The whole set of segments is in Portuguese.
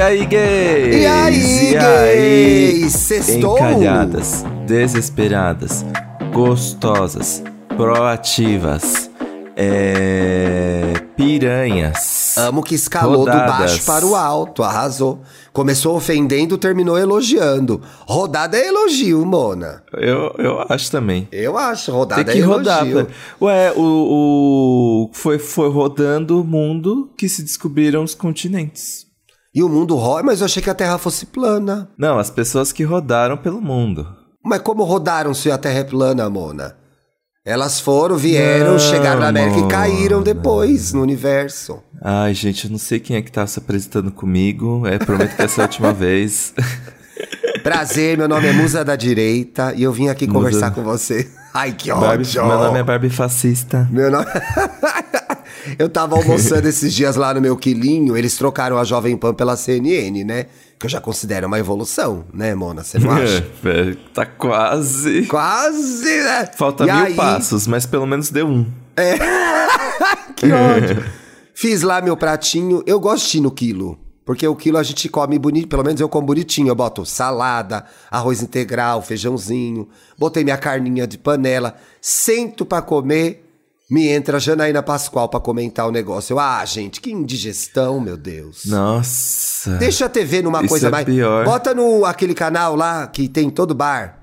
E aí, gays? E aí, E aí? gays? Sextou? Encalhadas, desesperadas, gostosas, proativas, é... piranhas. Amo que escalou do Rodadas. baixo para o alto, arrasou. Começou ofendendo, terminou elogiando. Rodada é elogio, Mona. Eu, eu acho também. Eu acho, rodada Tem que é rodar. elogio. Ué, o, o- foi, foi rodando o mundo que se descobriram os continentes. E o mundo roda, mas eu achei que a Terra fosse plana. Não, as pessoas que rodaram pelo mundo. Mas como rodaram se a Terra é plana, Mona? Elas foram, vieram, Não, chegaram na América e Mona. caíram depois no universo. Ai, gente, eu não sei quem é que tá se apresentando comigo. É, prometo que essa é a última vez. Prazer, meu nome é Musa da Direita e eu vim aqui Musa. conversar com você. Ai, que Barbie- ódio! meu nome é Barbie Fascista. Meu nome... eu tava almoçando esses dias lá no meu quilinho, eles trocaram a Jovem Pan pela CNN, né? Que eu já considero uma evolução, né, Mona? Você não acha? É, tá quase. Quase, né? Falta E mil aí, passos, mas pelo menos deu um. Que ódio. Fiz lá meu pratinho. Eu gosto de ir no quilo. Porque o quilo a gente come bonito, pelo menos eu como bonitinho. Eu boto salada, arroz integral, feijãozinho. Botei minha carninha de panela. Sento pra comer. Me entra a Janaína Pascoal pra comentar o negócio. Eu, ah, gente, que indigestão, meu Deus. Nossa. Deixa a TV numa Isso coisa é mais. pior. Bota no aquele canal lá que tem todo bar.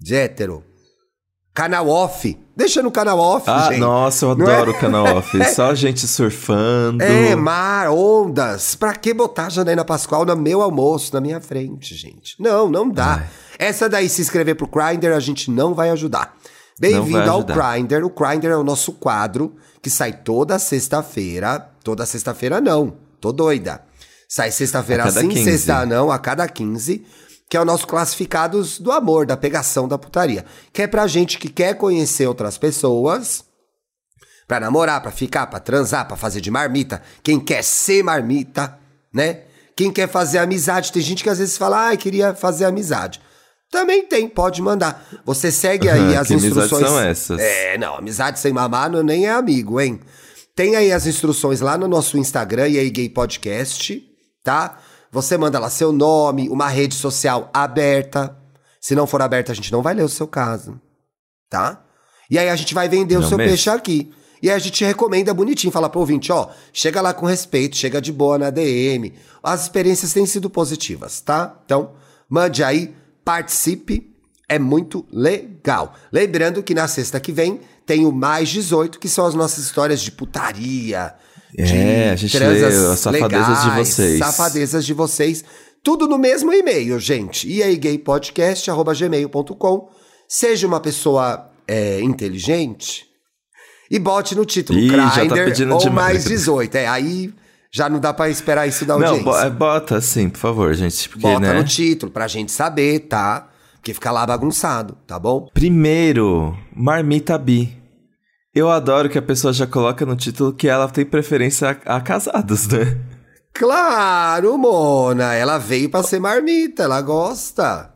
De hétero. Canal off. Deixa no canal off, Ah, gente. nossa, eu Não é? adoro o canal off. Só gente surfando. É, mar, ondas. Pra que botar a Janaína Pascoal no meu almoço, na minha frente, gente? Não, não dá. Essa daí, se inscrever pro Grindr, a gente não vai ajudar. Bem-vindo ao. Grindr. O Grindr é o nosso quadro que sai toda sexta-feira. Toda sexta-feira não, tô doida. Sai sexta-feira sim, 15. sexta não, a cada 15. Que é o nosso classificados do amor, da pegação da putaria. Que é pra gente que quer conhecer outras pessoas, Pra namorar, pra ficar, pra transar, pra fazer de marmita. Quem quer ser marmita, né? Quem quer fazer amizade. Tem gente que às vezes fala, ah, queria fazer amizade. Também tem, pode mandar. Você segue aí as Que amizades instruções. são essas? É, não, amizade sem mamar não, nem é amigo, hein? Tem aí as instruções lá no nosso Instagram, e aí Gay Podcast, tá? Você manda lá seu nome, uma rede social aberta. Se não for aberta, a gente não vai ler o seu caso, tá? E aí a gente vai vender o Não seu mesmo? peixe aqui. E aí a gente recomenda bonitinho, fala pro ouvinte, ó, chega lá com respeito, chega de boa na DM. As experiências têm sido positivas, tá? Então, mande aí, participe, é muito legal. Lembrando que na sexta que vem tem o Mais 18, que são as nossas histórias de putaria. É, a gente lê as safadezas de vocês. Safadezas de vocês. Tudo no mesmo e-mail, gente. E aí, gaypodcast.gmail.com. Seja uma pessoa é, inteligente e bote no título Ih, tá Grindr pedindo ou demais. mais 18. É, aí já não dá pra esperar isso da audiência. Não, é, bota assim, por favor, gente. Porque, Bota né? no título pra gente saber, tá? Porque fica lá bagunçado, tá bom? Primeiro, Marmita Bi. Eu adoro que a pessoa já coloca no título que ela tem preferência a, a casados, né? Claro, Mona. Ela veio pra ser marmita, ela gosta.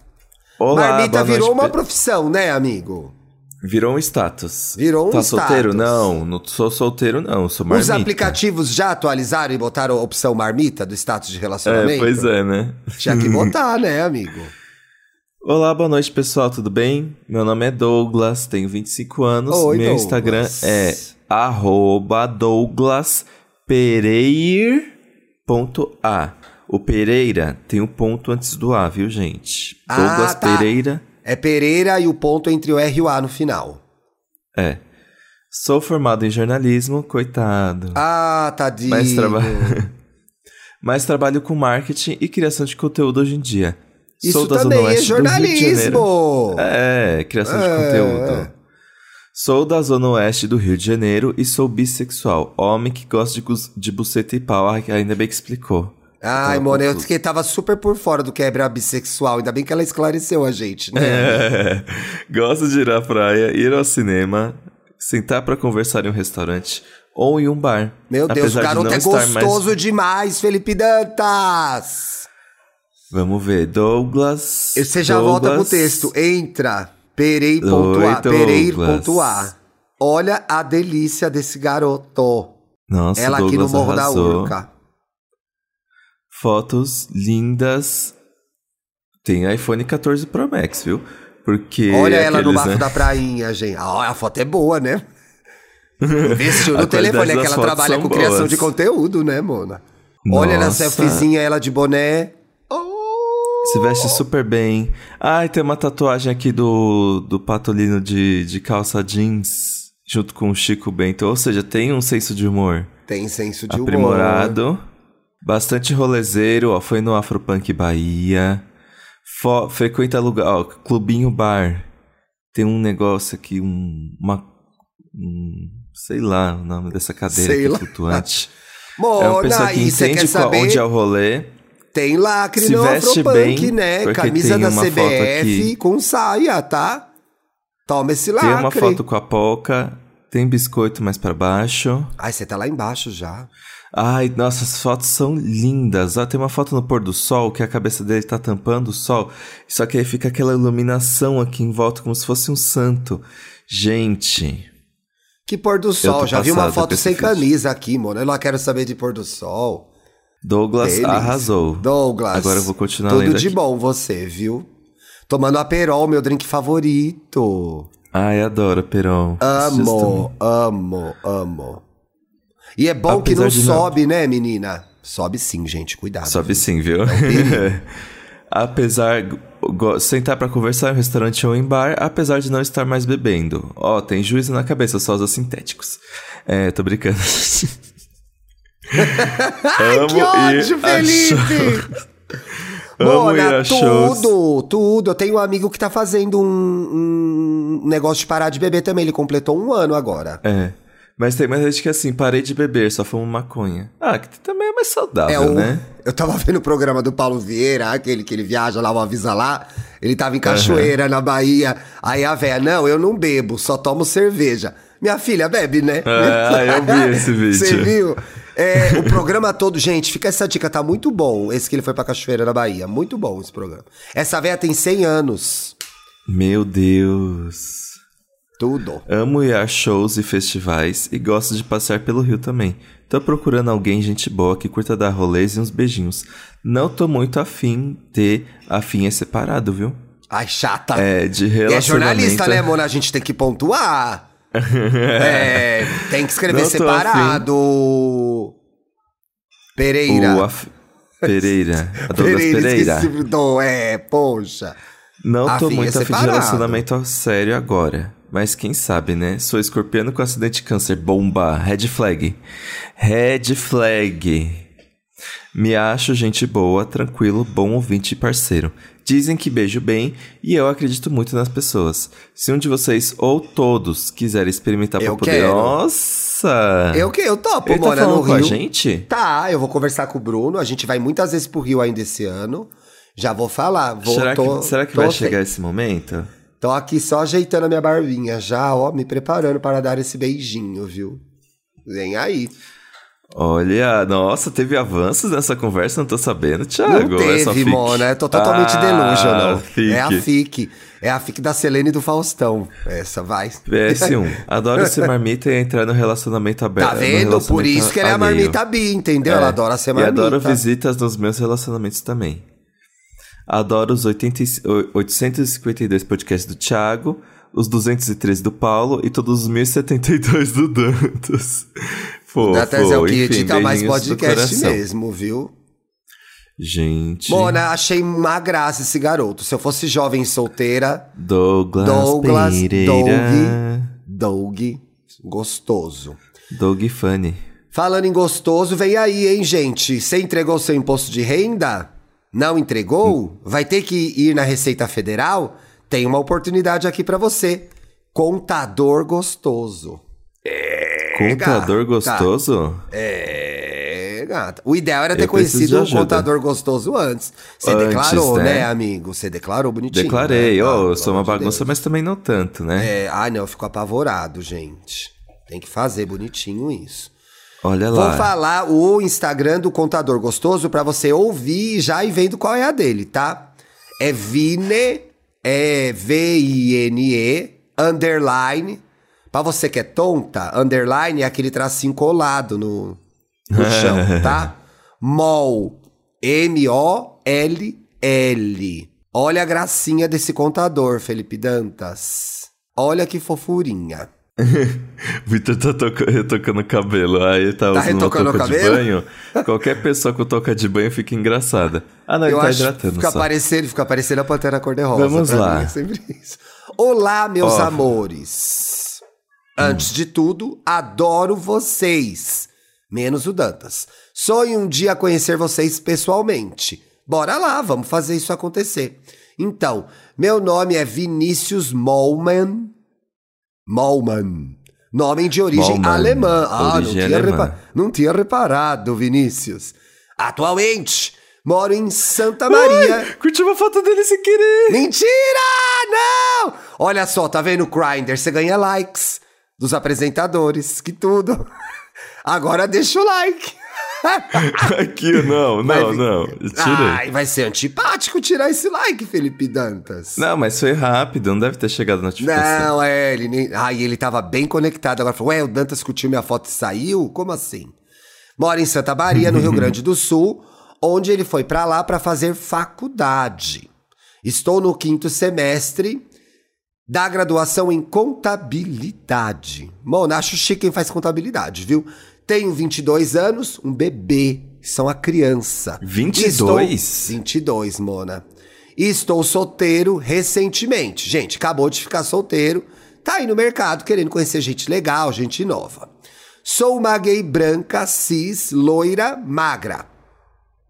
Olá, marmita virou noite, uma profissão, né, amigo? Virou um status. Virou um tá solteiro? status. Não, não sou solteiro, não. Sou marmita. Os aplicativos já atualizaram e botaram a opção marmita do status de relacionamento? É, pois é, né? Tinha que botar, né, amigo? Olá, boa noite, pessoal, tudo bem? Meu nome é Douglas, tenho 25 anos. Oi, Meu Douglas. Instagram é arroba douglaspereir.a. O Pereira tem um ponto antes do A, viu, gente? Ah, Douglas tá. Pereira. É Pereira e o ponto entre o R e o A no final. É. Sou formado em jornalismo, coitado. Ah, tadinho. Mas, traba... Mas trabalho com marketing e criação de conteúdo hoje em dia. Isso Sou da também Zona é Oeste do Rio de Janeiro. jornalismo. É, criação de É. conteúdo. Sou da Zona Oeste do Rio de Janeiro e sou bissexual. Homem que gosta de, de buceta e pau. Ai, ainda bem que explicou. Ai, mano, eu que tava super por fora do que é bissexual. Ainda bem que ela esclareceu a gente, né? É. Gosto de ir à praia, ir ao cinema, sentar pra conversar em um restaurante ou em um bar. Meu Deus, o de garoto não é estar mais- gostoso demais, Felipe Dantas. Vamos ver. Douglas. Você já Douglas, volta pro texto. Entra. Perei.a. Douglas. Olha a delícia desse garoto. Nossa, Ela aqui no Douglas Morro da arrasou. Urca. Fotos lindas. Tem iPhone 14 Pro Max, viu? Porque. Olha ela no aqueles, bafo né? da prainha, gente. Ah, a foto é boa, né? Investiu A no telefone, é que ela trabalha com criação boas. de conteúdo, né, Mona? Olha na selfiezinha, ela de boné. Oh! Se veste super bem. Ai, tem uma tatuagem aqui do, do Patolino de, de calça jeans, junto com o Chico Bento. Ou seja, tem um senso de humor Tem senso de humor. aprimorado. Bastante rolezeiro, ó. Foi no Afropunk Bahia. Fo- frequenta lugar, ó, Clubinho Bar. Tem um negócio aqui, um, uma. um- sei lá o nome dessa cadeira Sei aqui lá. flutuante. É uma pessoa Mona, que entende qual- onde é o rolê. Tem lacre Se no veste Afropunk, bem, né? Camisa da CBF com saia, tá? Toma esse lacre. Tem uma foto com a Poca, tem biscoito mais pra baixo. Ai, você tá lá embaixo já. Ai, nossa, as fotos são lindas. Ó, tem uma foto no pôr do sol que a cabeça dele tá tampando o sol. Só que aí fica aquela iluminação aqui em volta, como se fosse um santo. Gente, Que pôr do sol. Já vi uma foto sem camisa aqui, mano. Eu não quero saber de pôr do sol. Douglas Deles. arrasou. Douglas. Agora eu vou continuar Tudo lendo de aqui. bom você, viu? Tomando Aperol, meu drink favorito. Ai, adoro, Peron. Amo, amo, amo. E é bom que Apesar não de não- sobe, né, menina? Sobe sim, gente. Cuidado. Sobe sim, viu? perigo. apesar sentar pra conversar em um restaurante ou em bar, apesar de não estar mais bebendo. Ó, tem juízo na cabeça, só usa sintéticos. É, tô brincando. Ai, que ódio, Felipe! Amo Mona, tudo, tudo. Eu tenho um amigo que tá fazendo um, um negócio de parar de beber também. Ele completou um ano agora. É. Mas tem mais gente que assim, parei de beber, só fumo maconha. Ah, que também é mais saudável, É o, né? Eu tava vendo o programa do Paulo Vieira, aquele que ele viaja lá, o Avisa lá. Ele tava em Cachoeira, na Bahia. Aí a véia, não, eu não bebo, só tomo cerveja. Minha filha bebe, né? Ah, eu vi esse vídeo. Você viu? É, o programa todo, gente, fica essa dica, tá muito bom. Esse que ele foi pra Cachoeira, na Bahia. Muito bom esse programa. Essa véia tem 100 anos. Meu Deus. Tudo. Amo ir a shows e festivais e gosto de passear pelo Rio também. Tô procurando alguém, gente boa, que curta dar rolês e uns beijinhos. Não tô muito afim de. Afim é separado, viu? Ai, chata. É, de E relacionamento. é jornalista, né, Mona? A gente tem que pontuar. É, tem que escrever separado. Pereira. Af... Pereira. A Douglas Pereira, Pereira. esqueci. É, poxa. Não tô Afim é muito afim de relacionamento sério agora. Mas quem sabe, né? Sou escorpiano com acidente de câncer. Bomba. Red flag. Red flag. Me acho gente boa, tranquilo, bom ouvinte e parceiro. Dizem que beijo bem e eu acredito muito nas pessoas. Se um de vocês ou todos quiserem experimentar pra Eu poder. quero. Nossa! Eu que eu topo, Ele tá Mona, no com Rio. a gente? Tá, eu vou conversar com o Bruno. A gente vai muitas vezes pro Rio ainda esse ano. Já vou falar. Vou, será, tô- que, será que vai chegar esse momento? Tô aqui só ajeitando a minha barbinha, já, ó, me preparando para dar esse beijinho, viu? Vem aí. Olha, nossa, teve avanços nessa conversa, não tô sabendo, Thiago. Não é teve, fic? Mona. Eu tô totalmente ah, delusional. fic. É a FIC. É a FIC da Selene e do Faustão. Essa, vai. PS1. Adoro ser marmita e entrar no relacionamento aberto. Tá vendo? Por isso que ela é a marmita bi, entendeu? Ela É. adora ser E marmita. adoro visitas nos meus relacionamentos também. Adoro os 80, e- 852 podcasts do Thiago, os 213 do Paulo e todos os 1072 do Dantas. Fofo, Dantas é o que enfim, edita mais podcast mesmo, viu? Gente. Mona, achei uma graça esse garoto. Se eu fosse jovem solteira, Douglas, Douglas, Pereira. Doug, gostoso. Doug Funny. Falando em gostoso, vem aí, hein, gente? Você entregou seu imposto de renda? Não entregou? Vai ter que ir na Receita Federal? Tem uma oportunidade aqui pra você. Contador gostoso. Contador gostoso? É, gata. O ideal era ter Eu conhecido um contador gostoso antes. Você Antes, declarou, né? né? amigo? Você declarou bonitinho. Declarei, né? ó, Ah, eu sou uma bagunça, Deus. mas também não tanto, né? É, ai, não, eu fico apavorado, gente. Tem que fazer bonitinho isso. Olha Vou lá. falar o Instagram do Contador Gostoso pra você ouvir e já ir vendo qual é a dele, tá? É Vine, é V-I-N-E, underline. Pra você que é tonta, underline é aquele tracinho colado no, no chão, tá? Mol, M-O-L-L. Olha a gracinha desse contador, Felipe Dantas. Olha que fofurinha. Vitor tá toca retocando o cabelo. Aí tá, Tá usando retocando o touca de cabelo? banho. Qualquer pessoa com touca de banho fica engraçada. Ah, não, ele Eu tá acho que hidratando fica só. parecendo, fica parecendo a Pantera Cor-de-Rosa. Vamos lá. é. Olá, meus Ó. amores. Antes de tudo, adoro vocês. Menos o Dantas. Sonho um dia conhecer vocês pessoalmente. Bora lá, vamos fazer isso acontecer. Então, meu nome é Vinícius Mollman. Mollman. Nome de origem Mollman, alemã. Ah, não origem tinha, alemã. não tinha reparado, Vinícius. Atualmente, moro em Santa Maria. Curti uma foto dele sem querer. Mentira! Não! Olha só, tá vendo o Grindr? Você ganha likes dos apresentadores, que tudo. Agora deixa o like. Aqui, não, não, não. Tirei. Ai, vai ser antipático tirar esse like, Felipe Dantas. Não, mas foi rápido, não deve ter chegado a notificação. Não, é, ele nem. Ai, ele tava bem conectado. Agora falou: Ué, o Dantas curtiu minha foto e saiu? Como assim? Mora em Santa Maria, no Rio Grande do Sul, onde ele foi pra lá pra fazer faculdade. Estou no quinto semestre da graduação em contabilidade. Mano, acho chique quem faz contabilidade, viu? Tenho 22 anos, um bebê. São a criança. 22? Estou... 22, Mona. E estou solteiro recentemente. Gente, acabou de ficar solteiro. Tá aí no mercado querendo conhecer gente legal, gente nova. Sou uma gay branca, cis, loira, magra.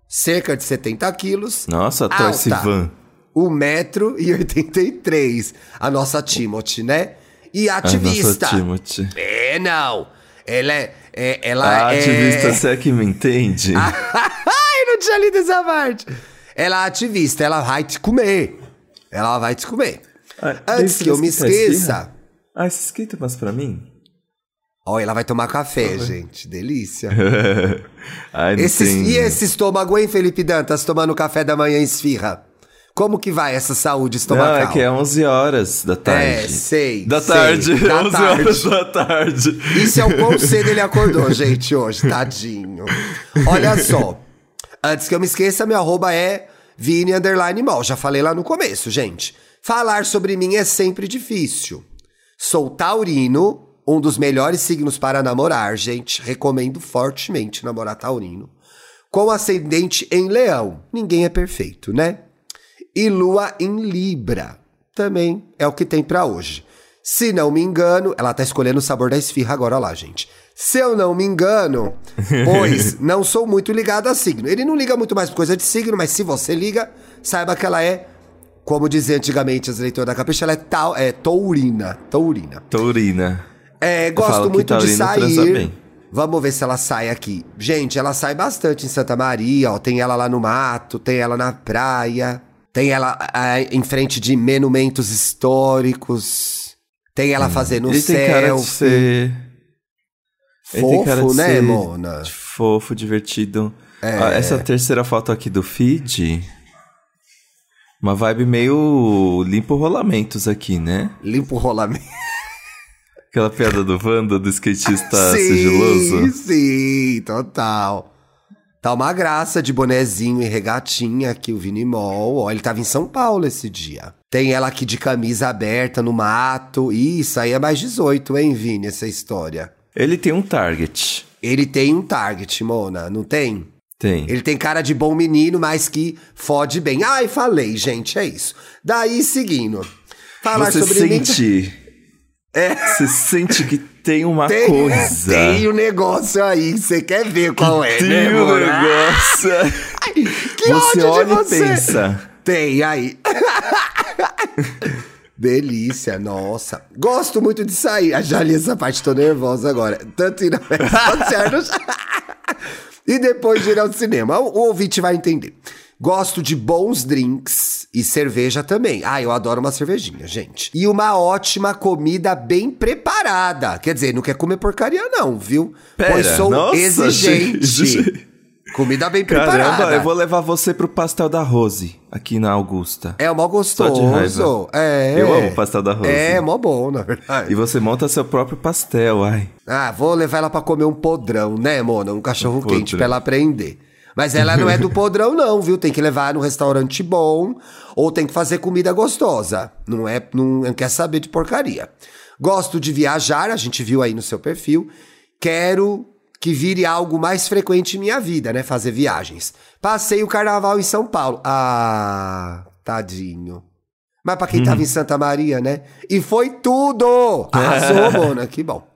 Cerca de 70 quilos. Nossa, torce van. 1,83m. A nossa Timothy, né? E A ativista. nossa Timothy. É, não. Ela é. é- ela A é. ativista, você é que me entende? Ai, não tinha lido essa parte. Ela é ativista, ela vai te comer. Ela vai te comer. Ah, Antes que eu me esfirra? esqueça. Ah, esse esquenta mais pra mim? Olha, ela vai tomar café, gente. Delícia. Ai, não Esse, tem... E esse estômago, hein, Felipe Dantas, tomando café da manhã em esfirra? Como que vai essa saúde Não, estomacal? é que é 11 horas da tarde. É, sei, Da sei, tarde, da 11 tarde. horas da tarde. Isso é o quão cedo ele acordou, gente, hoje. Tadinho. Olha só. Antes que eu me esqueça, meu arroba é Vini Underline Mall. Já falei lá no começo, gente. Falar sobre mim é sempre difícil. Sou taurino, um dos melhores signos para namorar, gente. Recomendo fortemente namorar taurino. Com ascendente em leão. Ninguém é perfeito, né? E lua em Libra. Também é o que tem pra hoje. Se não me engano, ela tá escolhendo o sabor da esfirra agora lá, gente. Se eu não me engano, pois não sou muito ligado a signo. Ele não liga muito mais por coisa de signo, mas se você liga, saiba que ela é, como dizia antigamente as leitoras da Capricha, ela é, tal, é taurina. Taurina. Taurina. É, gosto muito de sair. Vamos ver se ela sai aqui. Gente, ela sai bastante em Santa Maria, ó. Tem ela lá no mato, tem ela na praia, tem ela ah, em frente de monumentos históricos, tem ela fazendo Ele tem cara de selfie. ser... Ele tem cara Fofo, de né, ser Mona? Fofo, divertido. É. Ó, essa terceira foto aqui do feed... Uma vibe meio limpo rolamentos aqui, né? Limpo o rolamento. Aquela piada do Wanda, do skatista sim, sigiloso. sim, total. Tá uma graça de bonezinho e regatinha aqui, o Vini Mol. Ó, ele tava em São Paulo esse dia. Tem ela aqui de camisa aberta no mato. Isso aí é mais 18, hein, Vini, essa história. Ele tem um target. Ele tem um target, Mona, não tem? Tem. Ele tem cara de bom menino, mas que fode bem. Ai, falei, gente, é isso. Daí, seguindo. Falar Você sobre mim- sente. É. Você sente que tem uma Tem, coisa. tem um negócio aí, você quer ver qual é, Tem né, um negócio. Que você ódio olha você. e pensa. Tem aí. Delícia, nossa. Gosto muito de sair. Ah, Já li essa parte, tô nervosa agora. Tanto ir na festa E depois de ir ao cinema. O, o ouvinte vai entender. Gosto de bons drinks e cerveja também. Ah, eu adoro uma cervejinha, gente. E uma ótima comida bem preparada. Quer dizer, não quer comer porcaria, não, viu? Pera, pois sou nossa, exigente. gente. Comida bem preparada. Caramba, eu vou levar você pro pastel da Rose, aqui na Augusta. É mó gostoso. É. Eu amo pastel da Rose. É, mó bom, na verdade. E você monta seu próprio pastel, ai. Ah, vou levar ela pra comer um podrão, né, Mona? Um cachorro Um quente podrão. pra ela aprender. Mas ela não é do podrão, não, viu? Tem que levar no restaurante bom ou tem que fazer comida gostosa. Não é, não, não quer saber de porcaria. Gosto de viajar, a gente viu aí no seu perfil. Quero que vire algo mais frequente em minha vida, né? Fazer viagens. Passei o carnaval em São Paulo. Ah, tadinho. Mas pra quem tava em Santa Maria, né? E foi tudo! Arrasou, Mona, que bom.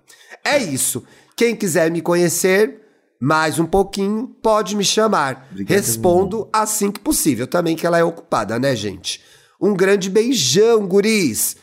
É isso. Quem quiser me conhecer mais um pouquinho, pode me chamar. Respondo assim que possível. Também que ela é ocupada, né, gente? Um grande beijão, guris.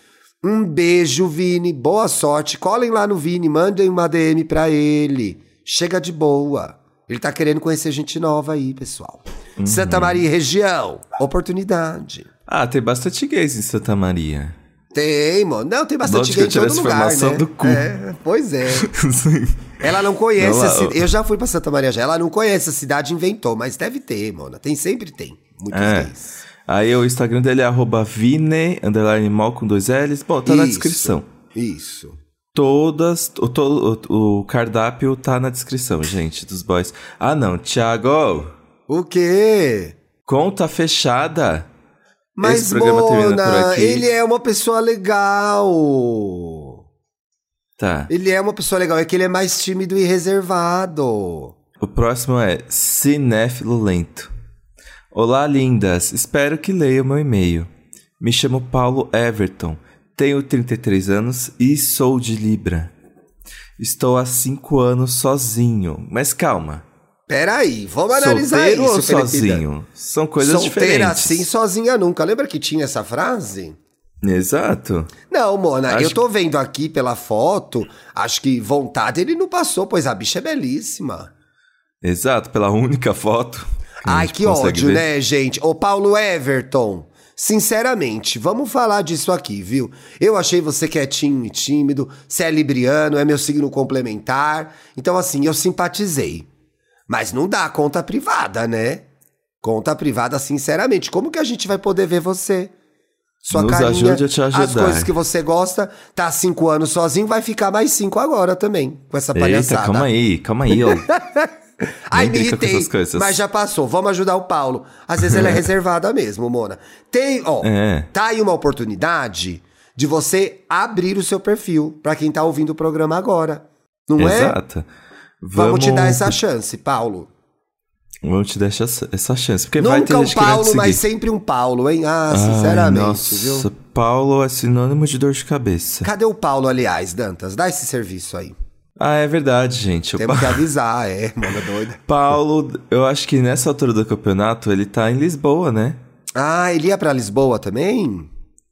Um beijo, Vini. Boa sorte. Colhem lá no Vini, mandem uma DM pra ele. Chega de boa. Ele tá querendo conhecer gente nova aí, pessoal. Santa Maria região. Oportunidade. Ah, tem bastante gays em Santa Maria. Tem, mano. Não, tem bastante Onde que gay eu em todo lugar, informação né? do cu? É, pois é. Sim. Ela não conhece Não, a ó. cidade. Eu já fui pra Santa Maria já. Ela não conhece a cidade, inventou, mas deve ter, mona. Tem, sempre tem. Muitos É. gays. Aí o Instagram dele é arroba Vine, underline mal com dois L's. Bom, tá na Isso. descrição. Isso. Todas, o, to- o, o cardápio tá na descrição, gente, dos boys. Ah, não, Thiago, O quê? conta fechada. Mas, Esse programa termina por Mona, aqui. ele é uma pessoa legal. Tá. Ele é uma pessoa legal. É que ele é mais tímido e reservado. O próximo é Cinéfilo Lento. Olá, lindas. Espero que leiam meu e-mail. Me chamo Paulo Everton. Tenho 33 anos e sou de Libra. Estou há 5 anos sozinho. Mas calma. Peraí, vamos analisar Solteiro isso, ou Felipida. sozinho? São coisas Solteira diferentes. assim, sozinha nunca. Lembra que tinha essa frase? Exato. Não, Mona, Acho eu tô vendo aqui pela foto, acho que vontade ele não passou, pois a bicha é belíssima. Exato, pela única foto. que Ai, que ódio, ver. né, gente? Ô, Paulo Everton, sinceramente, vamos falar disso aqui, viu? Eu achei você quietinho e tímido, você é libriano, é meu signo complementar. Então, assim, eu simpatizei. Mas não dá conta privada, né? Conta privada, sinceramente. Como que a gente vai poder ver você? Sua Nos carinha, ajude a te as ajudar. coisas que você gosta, tá há cinco anos sozinho, vai ficar mais cinco agora também, com essa palhaçada. Eita, calma aí, calma aí, ó. Ai, me irritei, mas já passou. Vamos ajudar o Paulo. Às vezes ela é reservada mesmo, Mona. Tem, ó, É. tá aí uma oportunidade de você abrir o seu perfil pra quem tá ouvindo o programa agora. Não é? Exato. Vamos, te dar essa chance, Paulo. Vamos te dar essa, essa chance. Porque vai ter Nunca um gente Paulo, mas sempre um Paulo, hein? Ah, Ai, sinceramente, nossa, viu? Paulo é sinônimo de dor de cabeça. Cadê o Paulo, aliás, Dantas? Dá esse serviço aí. Ah, é verdade, gente. Temos que avisar, é, mano, doida. Paulo, eu acho que nessa altura do campeonato ele tá em Lisboa, né? Ah, ele ia pra Lisboa também?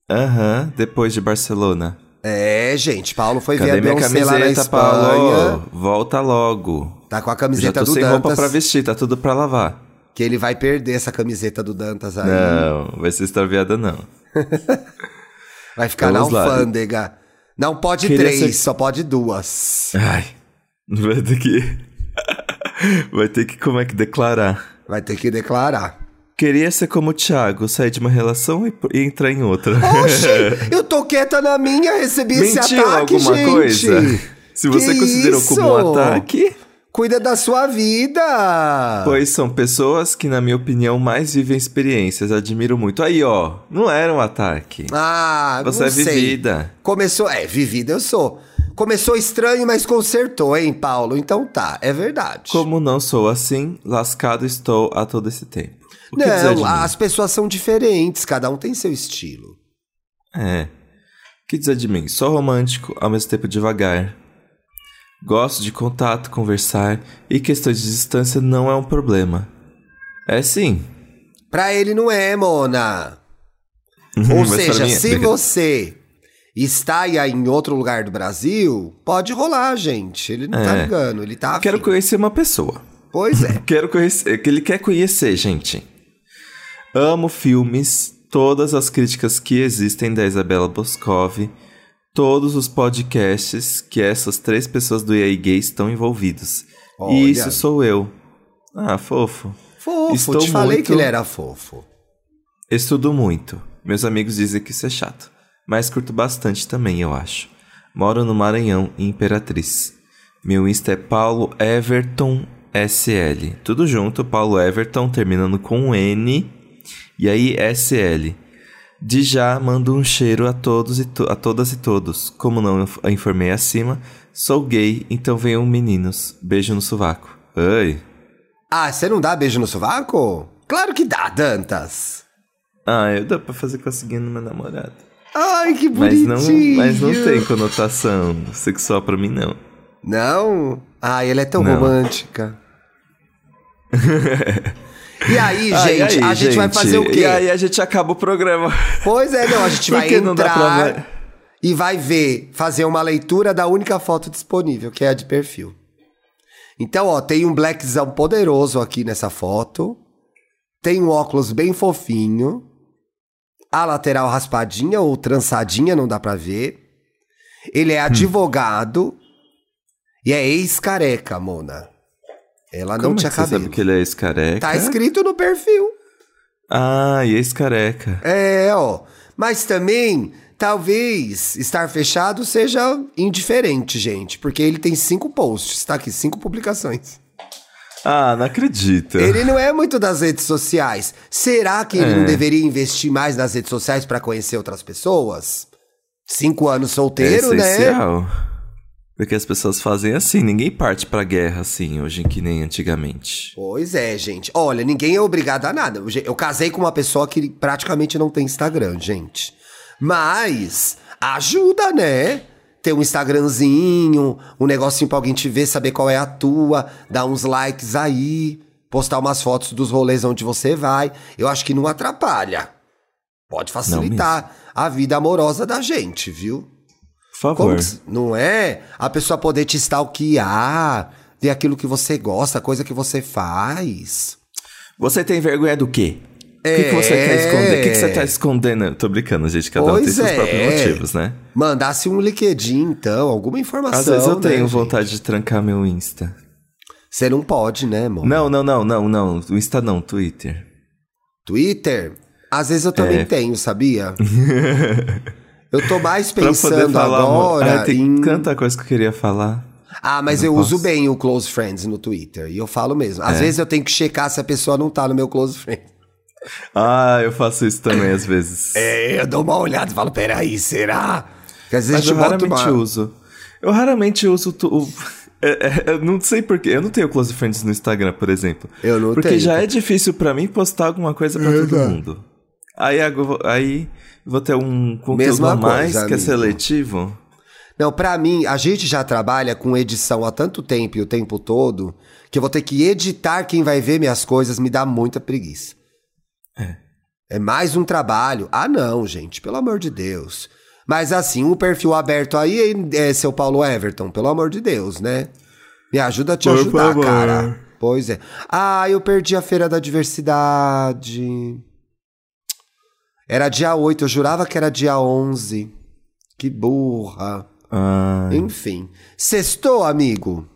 Aham, depois de Barcelona. É, gente, Paulo foi ver Cadê a minha Beyoncé lá na camiseta, Espanha. Paulo? Volta logo. Tá com a Já camiseta tô do sem Dantas. roupa pra vestir, tá tudo pra lavar. Que ele vai perder essa camiseta do Dantas aí. Não, vai ser extraviada não. Vai ficar Vamos na lá. alfândega. Não pode Queria três, ser- só pode duas. Ai, vai ter que... vai ter que, como é que, declarar. Vai ter que declarar. Queria ser como o Thiago, sair de uma relação e, e entrar em outra. Oxi, eu tô quieta na minha, recebi esse Mentiu ataque, alguma gente. coisa? Se você Que considerou como um isso? ataque, Cuida da sua vida. pois são pessoas que, na minha opinião, mais vivem experiências. Admiro muito. Aí, ó, não era um ataque. Ah, Você é sei. vivida. Começou, é, vivida eu sou. Começou estranho, mas consertou, hein, Paulo? Então tá, é verdade. Como não sou assim, lascado estou há todo esse tempo. O que Não, as pessoas são diferentes, cada um tem seu estilo. É. O que dizer de mim? Sou romântico, ao mesmo tempo devagar. Gosto de contato, conversar, e questões de distância não é um problema. É sim. Pra ele não é, Mona. Ou Mas pra seja, é. se você está aí em outro lugar do Brasil, pode rolar, gente. Ele não tá É. ligando, ele tá afim. Quero conhecer uma pessoa. Pois é. Quero conhecer, que ele quer conhecer, gente. Amo filmes, todas as críticas que existem da Isabela Boscov, todos os podcasts que essas três pessoas do EA Gay estão envolvidos. Olha. E isso sou eu. Ah, fofo. Fofo, Estou te falei muito- que ele era fofo. Estudo muito. Meus amigos dizem que isso é chato. Mas curto bastante também, eu acho. Moro no Maranhão, em Imperatriz. Meu Insta é Paulo Everton SL. Tudo junto, Paulo Everton, terminando com um N. E aí, SL. De já mando um cheiro a todos e to a todas e todos. Como não informei acima, sou gay, então venham meninos. Beijo no sovaco. Oi. Ah, você não dá beijo no sovaco? Claro que dá, Dantas. Ah, eu dá pra fazer conseguindo meu namorado. Ai, que Mas bonitinho. não, mas não tem conotação sexual pra mim, não. Não? Ai, ela é tão Não. romântica. e aí, Ah, e gente, aí, a gente vai gente? fazer o quê? E aí a gente acaba o programa. Pois é, não, a gente vai pra entrar e vai ver, fazer uma leitura da única foto disponível, que é a de perfil. Então, ó, tem um blackzão poderoso aqui nessa foto. Tem um óculos bem fofinho. A lateral raspadinha ou trançadinha, não dá pra ver. Ele Hum. é advogado e é ex-careca, Mona. Ela não Como tinha é que você cabelo. sabe que ele é ex-careca? Tá escrito no perfil. Ah, e ex-careca. É, ó. Mas também, talvez estar fechado seja indiferente, gente. Porque ele tem cinco posts, tá aqui, cinco publicações. Ah, não acredito. Ele não é muito das redes sociais. Será que ele É. não deveria investir mais nas redes sociais pra conhecer outras pessoas? Cinco anos é solteiro, né? Porque as pessoas fazem assim, ninguém parte pra guerra assim, hoje que nem antigamente. Pois é, gente. Olha, ninguém é obrigado a nada. Eu, eu casei com uma pessoa que praticamente não tem Instagram, gente. Mas ajuda, né? Ter um Instagramzinho, um negocinho pra alguém te ver, saber qual é a tua, dar uns likes aí, postar umas fotos dos rolês onde você vai. Eu acho que não atrapalha. Pode facilitar a vida amorosa da gente, viu? Favor. que- não é? A pessoa poder te stalkear, ver aquilo que você gosta, coisa que você faz. Você tem vergonha do quê? O que, É. que você quer esconder? O que, que você tá escondendo? Tô brincando, gente. Cada um tem Pois seus é. próprios motivos, né? Mandasse um LinkedIn, então, alguma informação. Às vezes eu né, tenho gente? vontade de trancar meu Insta. Você não pode, né, amor? Não, não, não, não, não. O Insta não, Twitter. Twitter? Às vezes eu também É. tenho, sabia? eu tô mais pensando agora Ah, tem em. tanta coisa que eu queria falar. Ah, mas Eu eu uso bem o Close Friends no Twitter. E eu falo mesmo. Às É. vezes eu tenho que checar se a pessoa não tá no meu Close Friends. Ah, eu faço isso também às vezes. É, eu dou uma olhada e falo, peraí, será? Porque às vezes Mas eu raramente uma- uso. Eu raramente uso tu- o. É, é, eu não sei porquê. Eu não tenho close friends no Instagram, por exemplo. Eu não Porque tenho. já é difícil pra mim postar alguma coisa pra todo mundo. Aí, aí vou ter um conteúdo Mesma a mais coisa, que é amigo. seletivo. Não, pra mim, a gente já trabalha com edição há tanto tempo e o tempo todo que eu vou ter que editar quem vai ver minhas coisas, me dá muita preguiça. É. É mais um trabalho. Ah, não, gente, pelo amor de Deus. Mas assim, um perfil aberto aí, é seu Paulo Everton, pelo amor de Deus, né? Me ajuda a te Por ajudar, favor. cara. Pois é. Ah, eu perdi a Feira da Diversidade. Era dia 8, eu jurava que era dia 11. Que burra. Ah, Enfim. Sextou, amigo?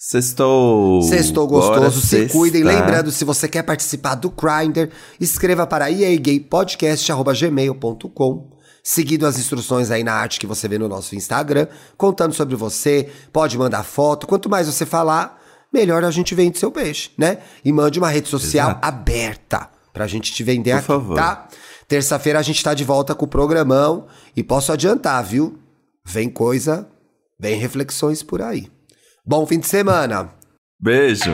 sextou. Sextou gostoso. Se sextar. cuidem. Lembrando, se você quer participar do Grindr, escreva para iagaypodcast.gmail.com Seguindo as instruções aí na arte que você vê no nosso Instagram, contando sobre você, pode mandar foto. Quanto mais você falar, melhor a gente vende seu peixe, né? E mande uma rede social Exato. aberta pra gente te vender Por aqui, favor. tá? Terça-feira a gente tá de volta com o programão e posso adiantar, viu? Vem coisa, vem reflexões por aí. Bom fim de semana. Beijo.